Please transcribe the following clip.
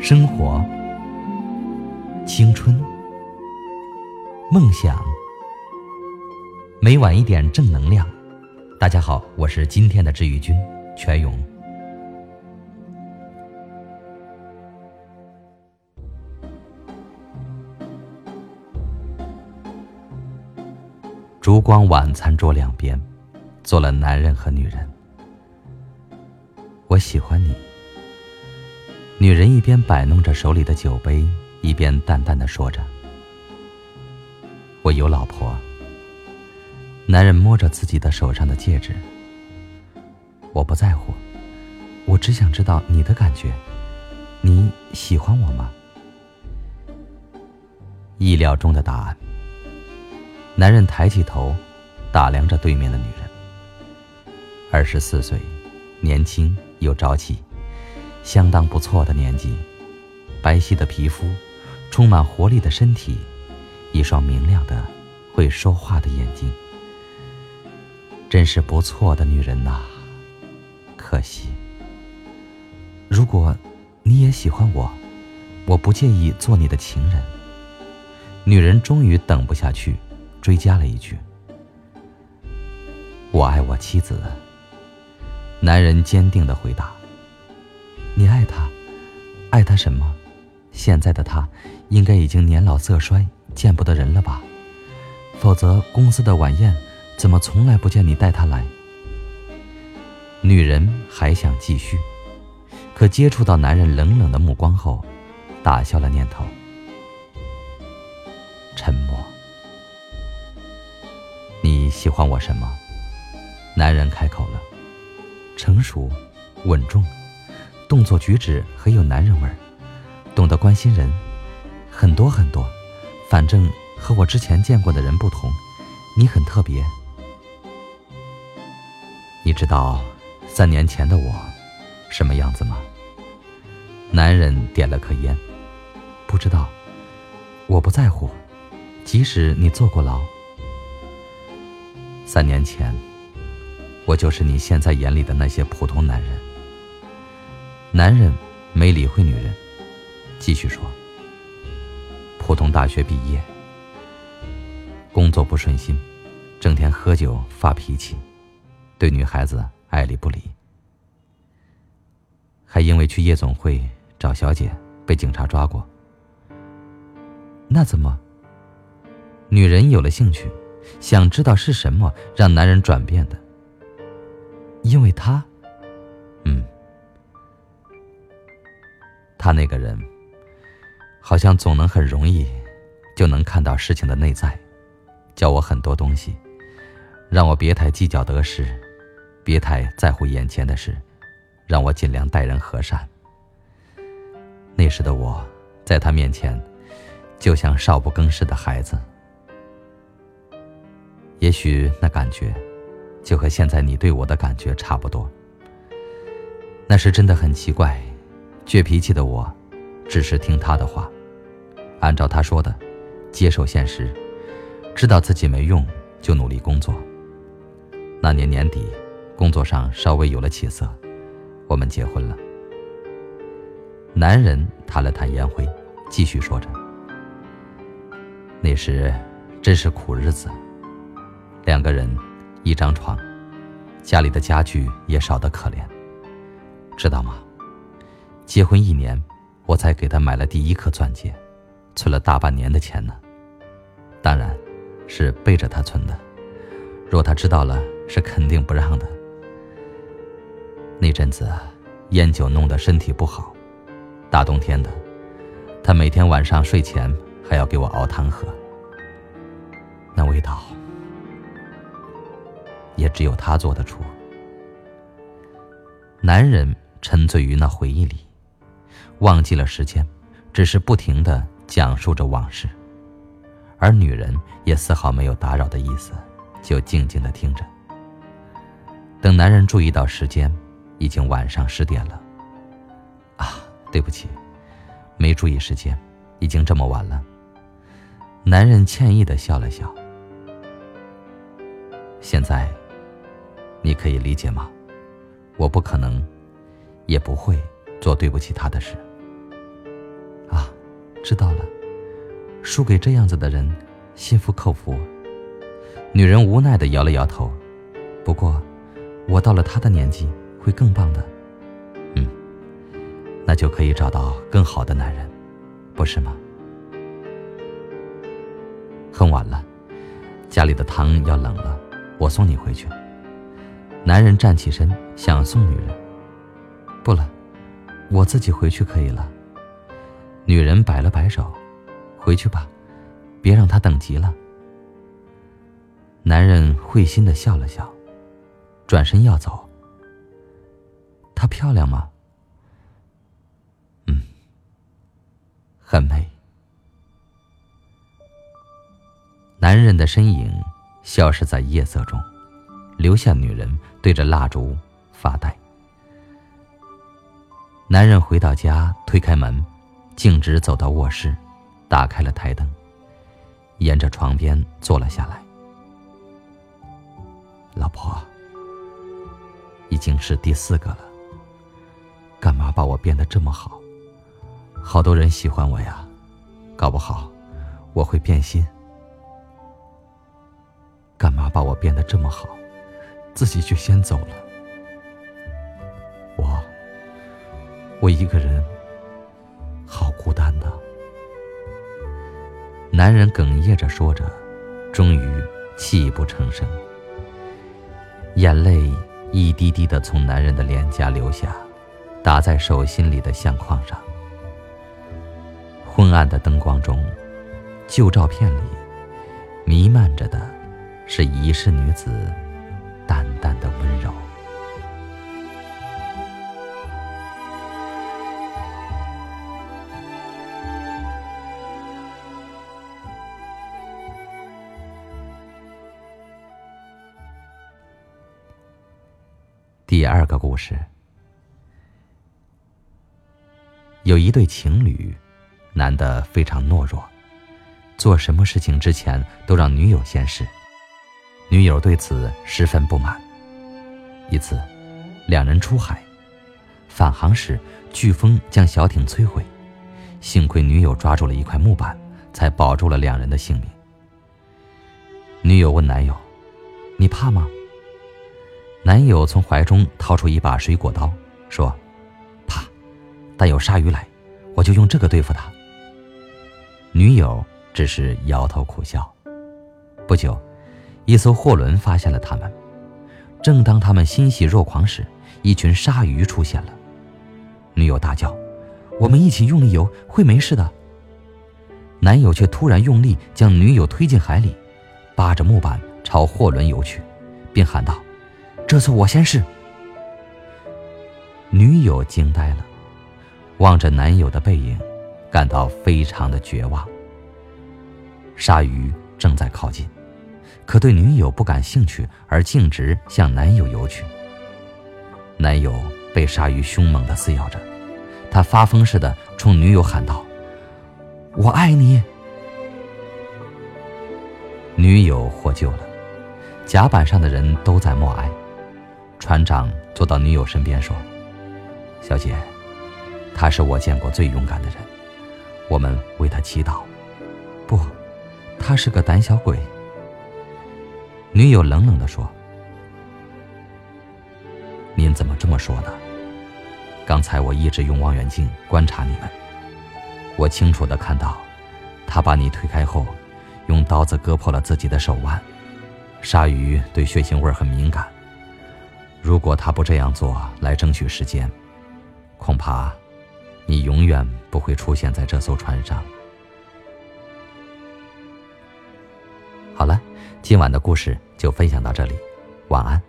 生活、青春、梦想，每晚一点正能量。大家好，我是今天的治愈君全勇。烛光晚餐桌两边，坐了男人和女人。我喜欢你。女人一边摆弄着手里的酒杯，一边淡淡的说着：“我有老婆。”男人摸着自己的手上的戒指，我不在乎，我只想知道你的感觉，你喜欢我吗？意料中的答案。男人抬起头，打量着对面的女人。二十四岁，年轻又朝气，相当不错的年纪。白皙的皮肤，充满活力的身体，一双明亮的、会说话的眼睛，真是不错的女人呐。可惜，如果你也喜欢我，我不介意做你的情人。女人终于等不下去。追加了一句：“我爱我妻子。”男人坚定的回答：“你爱他，爱他什么？现在的他应该已经年老色衰，见不得人了吧？否则公司的晚宴怎么从来不见你带他来？”女人还想继续，可接触到男人冷冷的目光后，打消了念头。沉默。你喜欢我什么？男人开口了，成熟、稳重，动作举止很有男人味儿，懂得关心人，很多很多。反正和我之前见过的人不同，你很特别。你知道三年前的我什么样子吗？男人点了颗烟，不知道，我不在乎，即使你坐过牢。三年前，我就是你现在眼里的那些普通男人。男人没理会女人，继续说：“普通大学毕业，工作不顺心，整天喝酒发脾气，对女孩子爱理不理，还因为去夜总会找小姐被警察抓过。那怎么？女人有了兴趣。”想知道是什么让男人转变的？因为他，他那个人，好像总能很容易就能看到事情的内在，教我很多东西，让我别太计较得失，别太在乎眼前的事，让我尽量待人和善。那时的我，在他面前，就像少不更事的孩子。也许那感觉，就和现在你对我的感觉差不多。那时真的很奇怪，倔脾气的我，只是听他的话，按照他说的，接受现实，知道自己没用，就努力工作。那年年底，工作上稍微有了起色，我们结婚了。男人弹了弹烟灰，继续说着：“那时，真是苦日子。”两个人，一张床，家里的家具也少得可怜。知道吗？结婚一年，我才给他买了第一颗钻戒，存了大半年的钱呢。当然，是背着他存的。若他知道了，是肯定不让的。那阵子，烟酒弄得身体不好，大冬天的，他每天晚上睡前还要给我熬汤喝。那味道。也只有他做得出。男人沉醉于那回忆里，忘记了时间，只是不停的讲述着往事，而女人也丝毫没有打扰的意思，就静静的听着。等男人注意到时间，已经晚上十点了。啊，对不起，没注意时间，已经这么晚了。男人歉意的笑了笑。现在。你可以理解吗？我不可能，也不会做对不起他的事。知道了，输给这样子的人，心服口服。女人无奈的摇了摇头。不过，我到了他的年纪，会更棒的。嗯，那就可以找到更好的男人，不是吗？很晚了，家里的汤要冷了，我送你回去。男人站起身，想送女人。不了，我自己回去可以了。女人摆了摆手，回去吧，别让他等急了。男人会心的笑了笑。转身要走。她漂亮吗？嗯，很美。男人的身影消失在夜色中，留下女人对着蜡烛发呆。男人回到家，推开门，径直走到卧室，打开了台灯，沿着床边坐了下来。老婆。已经是第四个了，干嘛把我变得这么好？好多人喜欢我呀，搞不好我会变心。干嘛把我变得这么好，自己却先走了？我，我一个人，孤单的。男人哽咽着说着，终于泣不成声，眼泪。一滴滴的从男人的脸颊流下，打在手心里的相框上。昏暗的灯光中，旧照片里弥漫着的，是遗世女子淡淡的第二个故事，有一对情侣，男的非常懦弱，做什么事情之前都让女友先试，女友对此十分不满。一次，两人出海，返航时飓风将小艇摧毁，幸亏女友抓住了一块木板，才保住了两人的性命。女友问男友：“你怕吗？”男友从怀中掏出一把水果刀，说：“怕，但有鲨鱼来，我就用这个对付他。”女友只是摇头苦笑。不久，一艘货轮发现了他们。正当他们欣喜若狂时，一群鲨鱼出现了。女友大叫：“我们一起用力游，会没事的。”男友却突然用力将女友推进海里，扒着木板朝货轮游去，并喊道。这次我先试。女友惊呆了，望着男友的背影，感到非常的绝望。鲨鱼正在靠近，可对女友不感兴趣，而径直向男友游去。男友被鲨鱼凶猛的撕咬着，他发疯似的冲女友喊道：“我爱你！”女友获救了，甲板上的人都在默哀。船长坐到女友身边说：“小姐，他是我见过最勇敢的人，我们为他祈祷。”“不，他是个胆小鬼。”女友冷冷地说：“您怎么这么说呢？刚才我一直用望远镜观察你们，我清楚地看到，他把你推开后，用刀子割破了自己的手腕。鲨鱼对血腥味很敏感。”如果他不这样做来争取时间，恐怕你永远不会出现在这艘船上。好了，今晚的故事就分享到这里，晚安。